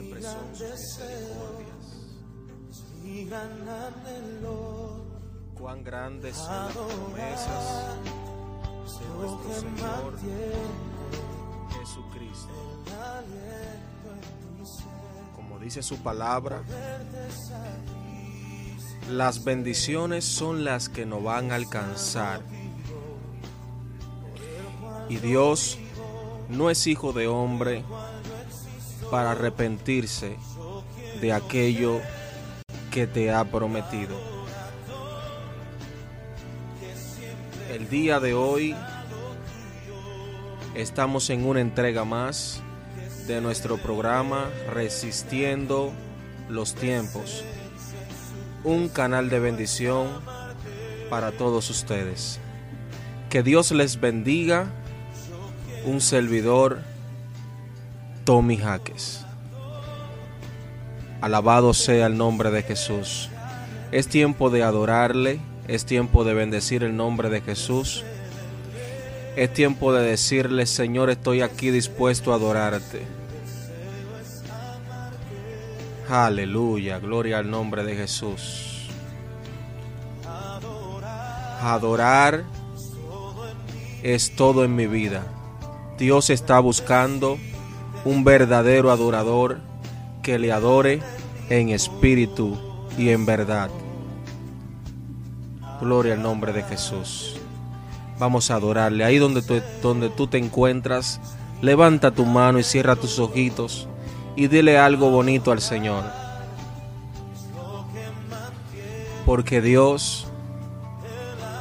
siempre gran son sus deseo. misericordias. es mi gran anhelo. Cuán grandes son las promesas de nuestro Señor Jesucristo. Como dice su palabra, las bendiciones son las que nos van a alcanzar. Y Dios no es hijo de hombre para arrepentirse de aquello que te ha prometido. El día de hoy estamos en una entrega más de nuestro programa Resistiendo los Tiempos, un canal de bendición para todos ustedes. Que Dios les bendiga, un servidor, Tommy Jaques. Alabado sea el nombre de Jesús. Es tiempo de adorarle, es tiempo de bendecir el nombre de Jesús. Es tiempo de decirle, Señor, estoy aquí dispuesto a adorarte. Aleluya, gloria al nombre de Jesús. Adorar es todo en mi vida. Dios está buscando un verdadero adorador que le adore en espíritu y en verdad. Gloria al nombre de Jesús. Vamos a adorarle. Ahí donde tú, donde tú te encuentras, levanta tu mano y cierra tus ojitos y dile algo bonito al Señor. Porque Dios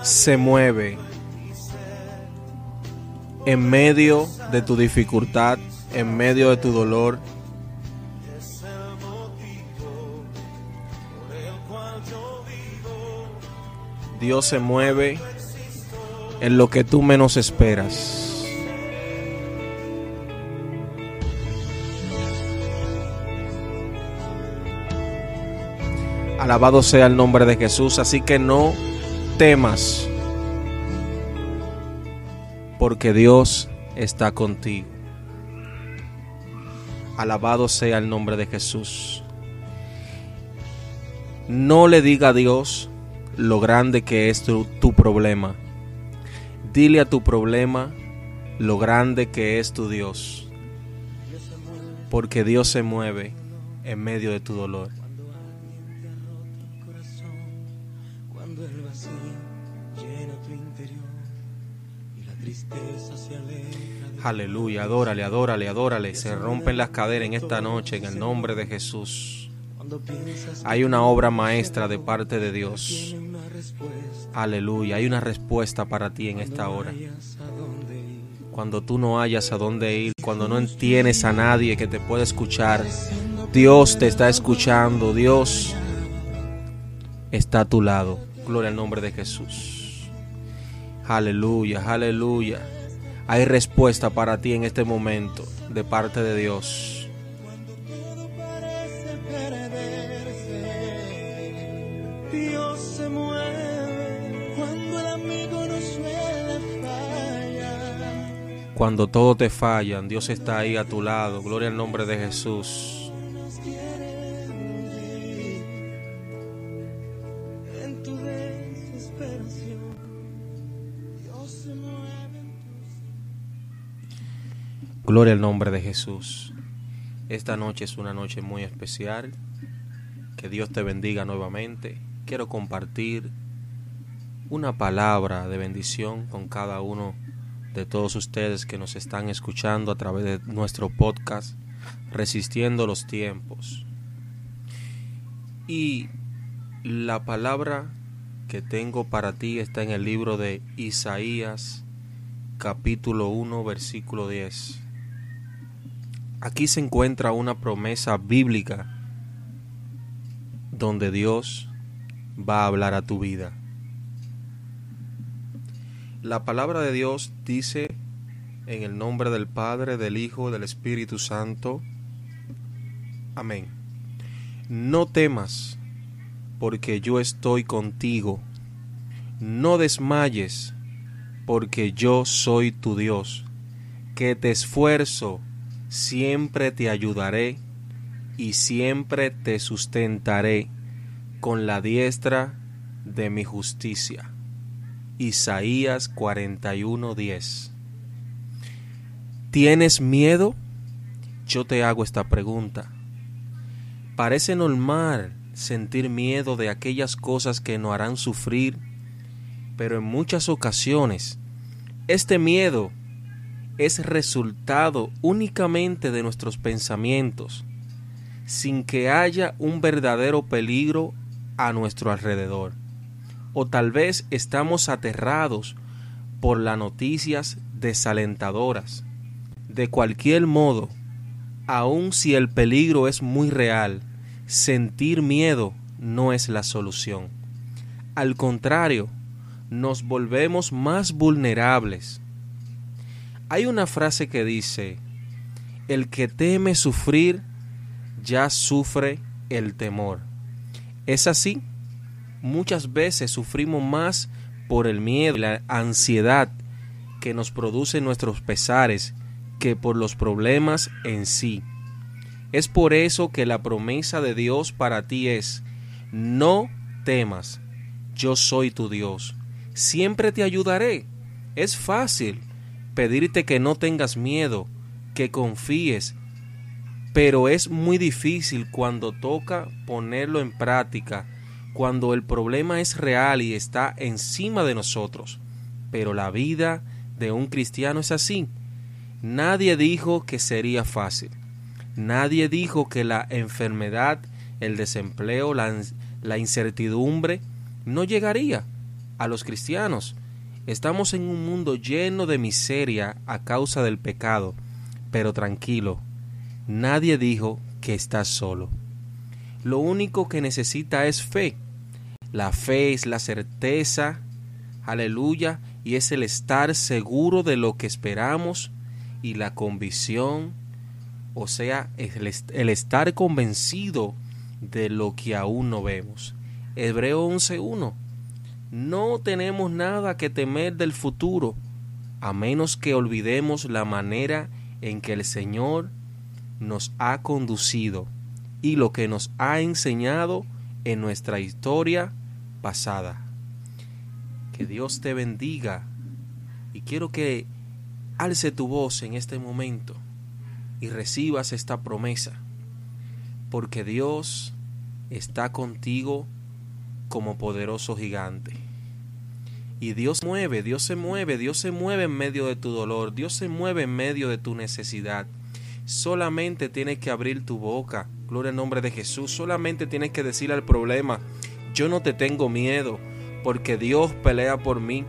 se mueve en medio de tu dificultad, en medio de tu dolor. Dios se mueve en lo que tú menos esperas. Alabado sea el nombre de Jesús, así que no temas, porque Dios está contigo. Alabado sea el nombre de Jesús. No le diga a Dios lo grande que es tu, problema. Dile a tu problema lo grande que es tu Dios. Porque Dios se mueve en medio de tu dolor. Cuando el vacío llena tu interior Aleluya, adórale, adórale, adórale. Se rompen las caderas en esta noche en el nombre de Jesús. Hay una obra maestra de parte de Dios. Aleluya, hay una respuesta para ti en esta hora. Cuando tú no hayas a dónde ir, cuando no tienes a nadie que te pueda escuchar, Dios te está escuchando, Dios está a tu lado. Gloria al nombre de Jesús. Aleluya, aleluya. Hay respuesta para ti en este momento de parte de Dios. parece perderse. Dios se mueve cuando el amigo no suele fallar. Cuando todo te fallan, Dios está ahí a tu lado. Gloria al nombre de Jesús. Gloria al nombre de Jesús. Esta noche es una noche muy especial. Que Dios te bendiga nuevamente. Quiero compartir una palabra de bendición con cada uno de todos ustedes que nos están escuchando a través de nuestro podcast Resistiendo los tiempos. Y la palabra que tengo para ti está en el libro de Isaías capítulo 1 versículo 10. Aquí se encuentra una promesa bíblica donde Dios va a hablar a tu vida. La palabra de Dios dice en el nombre del Padre, del Hijo, del Espíritu Santo. Amén. No temas, porque yo estoy contigo. No desmayes, porque yo soy tu Dios, que te esfuerzo, siempre te ayudaré y siempre te sustentaré con la diestra de mi justicia. Isaías 41:10 ¿Tienes miedo? Yo te hago esta pregunta. Parece normal sentir miedo de aquellas cosas que nos harán sufrir, pero en muchas ocasiones este miedo es resultado únicamente de nuestros pensamientos, sin que haya un verdadero peligro a nuestro alrededor. O tal vez estamos aterrados por las noticias desalentadoras. De cualquier modo, aun si el peligro es muy real, sentir miedo no es la solución. Al contrario, nos volvemos más vulnerables. Hay una frase que dice, el que teme sufrir, ya sufre el temor. ¿Es así? Muchas veces sufrimos más por el miedo y la ansiedad que nos producen nuestros pesares que por los problemas en sí. Es por eso que la promesa de Dios para ti es, no temas, yo soy tu Dios, siempre te ayudaré. Es fácil pedirte que no tengas miedo, que confíes, pero es muy difícil cuando toca ponerlo en práctica, cuando el problema es real y está encima de nosotros. Pero la vida de un cristiano es así. Nadie dijo que sería fácil. Nadie dijo que la enfermedad, el desempleo, la, incertidumbre no llegaría a los cristianos. Estamos en un mundo lleno de miseria a causa del pecado, pero tranquilo, nadie dijo que estás solo. Lo único que necesita es fe. La fe es la certeza, aleluya, y es el estar seguro de lo que esperamos y la convicción, o sea, el, estar convencido de lo que aún no vemos. Hebreo 11.1. No tenemos nada que temer del futuro, a menos que olvidemos la manera en que el Señor nos ha conducido y lo que nos ha enseñado en nuestra historia pasada. Que Dios te bendiga y quiero que alce tu voz en este momento y recibas esta promesa, porque Dios está contigo como poderoso gigante. Y Dios mueve, Dios se mueve, Dios se mueve en medio de tu dolor, Dios se mueve en medio de tu necesidad. Solamente tienes que abrir tu boca, gloria al nombre de Jesús, solamente tienes que decir al problema, yo no te tengo miedo, porque Dios pelea por mí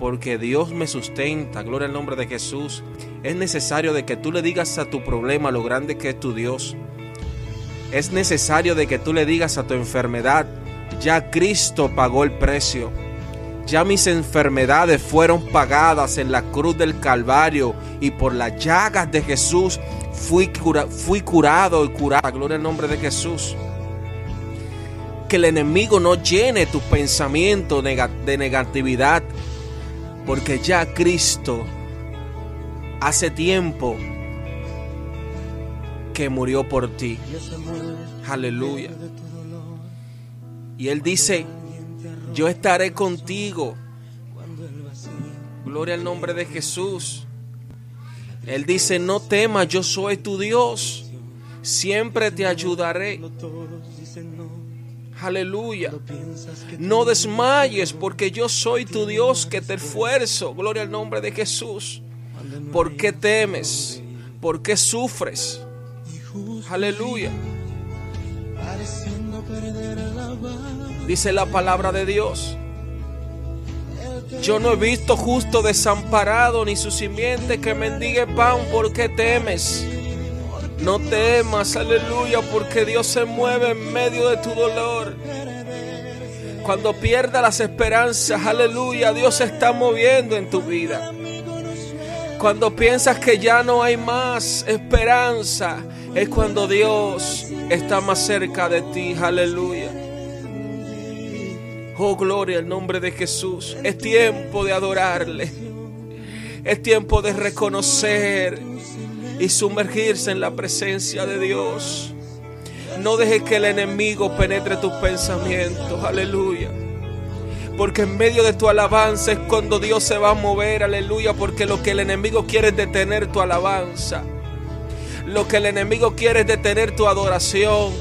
porque Dios me sustenta, gloria al nombre de Jesús. Es necesario de que tú le digas a tu problema lo grande que es tu Dios. Es necesario de que tú le digas a tu enfermedad, ya Cristo pagó el precio. Ya mis enfermedades fueron pagadas en la cruz del Calvario y por las llagas de Jesús fui, fui curado y curada. Gloria al nombre de Jesús. Que el enemigo no llene tu pensamiento de negatividad, porque ya Cristo hace tiempo que murió por ti. Aleluya. Y Él dice, yo estaré contigo. Gloria al nombre de Jesús. Él dice, no temas, yo soy tu Dios. Siempre te ayudaré. Aleluya. No desmayes porque yo soy tu Dios que te esfuerzo. Gloria al nombre de Jesús. ¿Por qué temes? ¿Por qué sufres? Aleluya. Dice la palabra de Dios. Yo no he visto justo desamparado ni su simiente que mendigue pan. ¿Por qué temes? No temas, aleluya, porque Dios se mueve en medio de tu dolor. Cuando pierdas las esperanzas, aleluya, Dios se está moviendo en tu vida. Cuando piensas que ya no hay más esperanza, es cuando Dios está más cerca de ti, aleluya. Oh, gloria al nombre de Jesús. Es tiempo de adorarle. Es tiempo de reconocer y sumergirse en la presencia de Dios. No dejes que el enemigo penetre tus pensamientos. Aleluya. Porque en medio de tu alabanza es cuando Dios se va a mover. Aleluya. Porque lo que el enemigo quiere es detener tu alabanza. Lo que el enemigo quiere es detener tu adoración.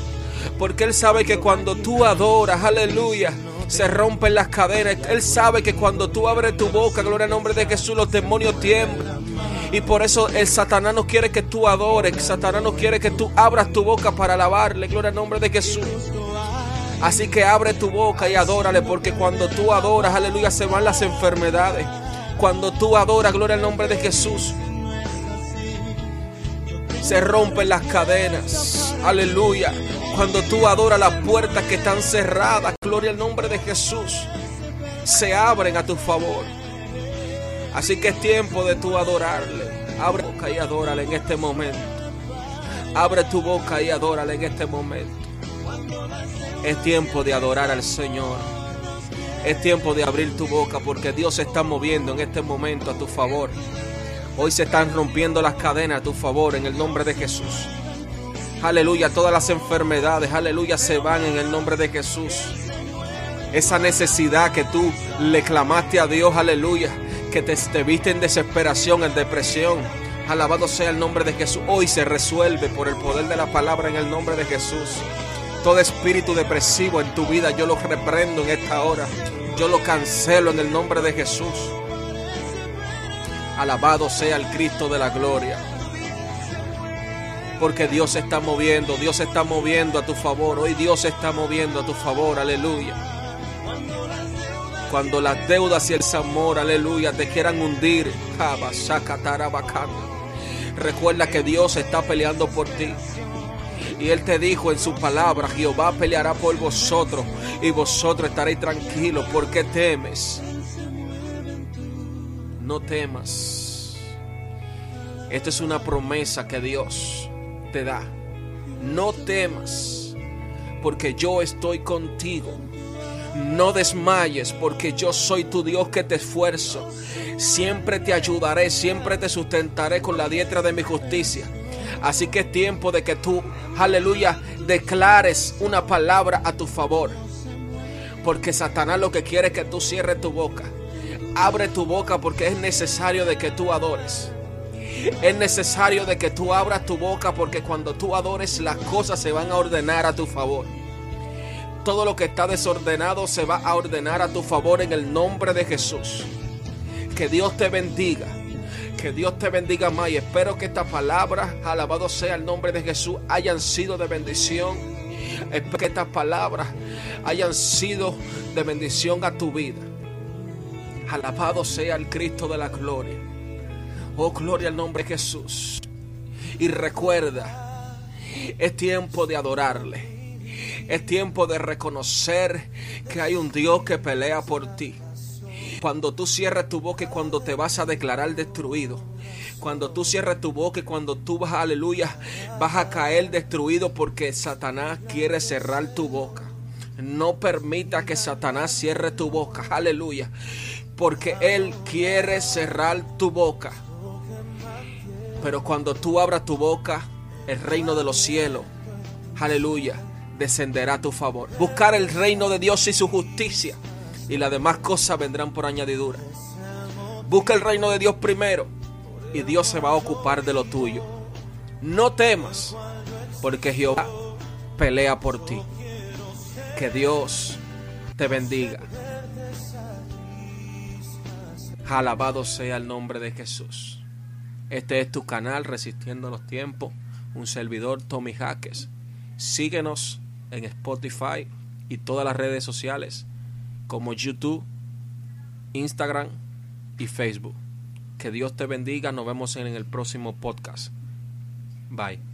Porque Él sabe que cuando tú adoras, aleluya, se rompen las cadenas. Él sabe que cuando tú abres tu boca, gloria al nombre de Jesús, los demonios tiemblan. Y por eso el Satanás no quiere que tú adores. Satanás no quiere que tú abras tu boca para alabarle. Gloria al nombre de Jesús. Así que abre tu boca y adórale. Porque cuando tú adoras, aleluya, se van las enfermedades. Cuando tú adoras, gloria al nombre de Jesús. Se rompen las cadenas. Aleluya. Cuando tú adoras las puertas que están cerradas, gloria al nombre de Jesús, se abren a tu favor. Así que es tiempo de tú adorarle. Abre tu boca y adórale en este momento. Abre tu boca y adórale en este momento. Es tiempo de adorar al Señor. Es tiempo de abrir tu boca porque Dios se está moviendo en este momento a tu favor. Hoy se están rompiendo las cadenas a tu favor en el nombre de Jesús. Aleluya, todas las enfermedades, aleluya, se van en el nombre de Jesús. Esa necesidad que tú le clamaste a Dios, aleluya, que te, te viste en desesperación, en depresión. Alabado sea el nombre de Jesús. Hoy se resuelve por el poder de la palabra en el nombre de Jesús. Todo espíritu depresivo en tu vida yo lo reprendo en esta hora. Yo lo cancelo en el nombre de Jesús. Alabado sea el Cristo de la gloria. Porque Dios se está moviendo, Dios se está moviendo a tu favor. Hoy Dios se está moviendo a tu favor, aleluya. Cuando las deudas y el amor, aleluya, te quieran hundir, recuerda que Dios está peleando por ti. Y Él te dijo en su palabra, Jehová peleará por vosotros y vosotros estaréis tranquilos. ¿Por qué temes? No temas. Esta es una promesa que Dios te da. No temas, porque yo estoy contigo. No desmayes, porque yo soy tu Dios que te esfuerzo. Siempre te ayudaré, siempre te sustentaré con la diestra de mi justicia. Así que es tiempo de que tú, aleluya, declares una palabra a tu favor. Porque Satanás lo que quiere es que tú cierres tu boca. Abre tu boca porque es necesario de que tú adores. Es necesario de que tú abras tu boca porque cuando tú adores las cosas se van a ordenar a tu favor. Todo lo que está desordenado se va a ordenar a tu favor en el nombre de Jesús. Que Dios te bendiga. Que Dios te bendiga más y espero que estas palabras, alabado sea el nombre de Jesús, hayan sido de bendición. Espero que estas palabras hayan sido de bendición a tu vida. Alabado sea el Cristo de la gloria. Oh, gloria al nombre de Jesús. Y recuerda, es tiempo de adorarle. Es tiempo de reconocer que hay un Dios que pelea por ti. Cuando tú cierras tu boca y cuando te vas a declarar destruido. Cuando tú cierras tu boca y cuando tú vas, aleluya, vas a caer destruido porque Satanás quiere cerrar tu boca. No permita que Satanás cierre tu boca. Aleluya. Porque Él quiere cerrar tu boca. Pero cuando tú abras tu boca, el reino de los cielos, aleluya, descenderá a tu favor. Buscar el reino de Dios y su justicia. Y las demás cosas vendrán por añadidura. Busca el reino de Dios primero. Y Dios se va a ocupar de lo tuyo. No temas, porque Jehová pelea por ti. Que Dios te bendiga. Alabado sea el nombre de Jesús. Este es tu canal Resistiendo los Tiempos, un servidor Tommy Jaques. Síguenos en Spotify y todas las redes sociales como YouTube, Instagram y Facebook. Que Dios te bendiga. Nos vemos en el próximo podcast. Bye.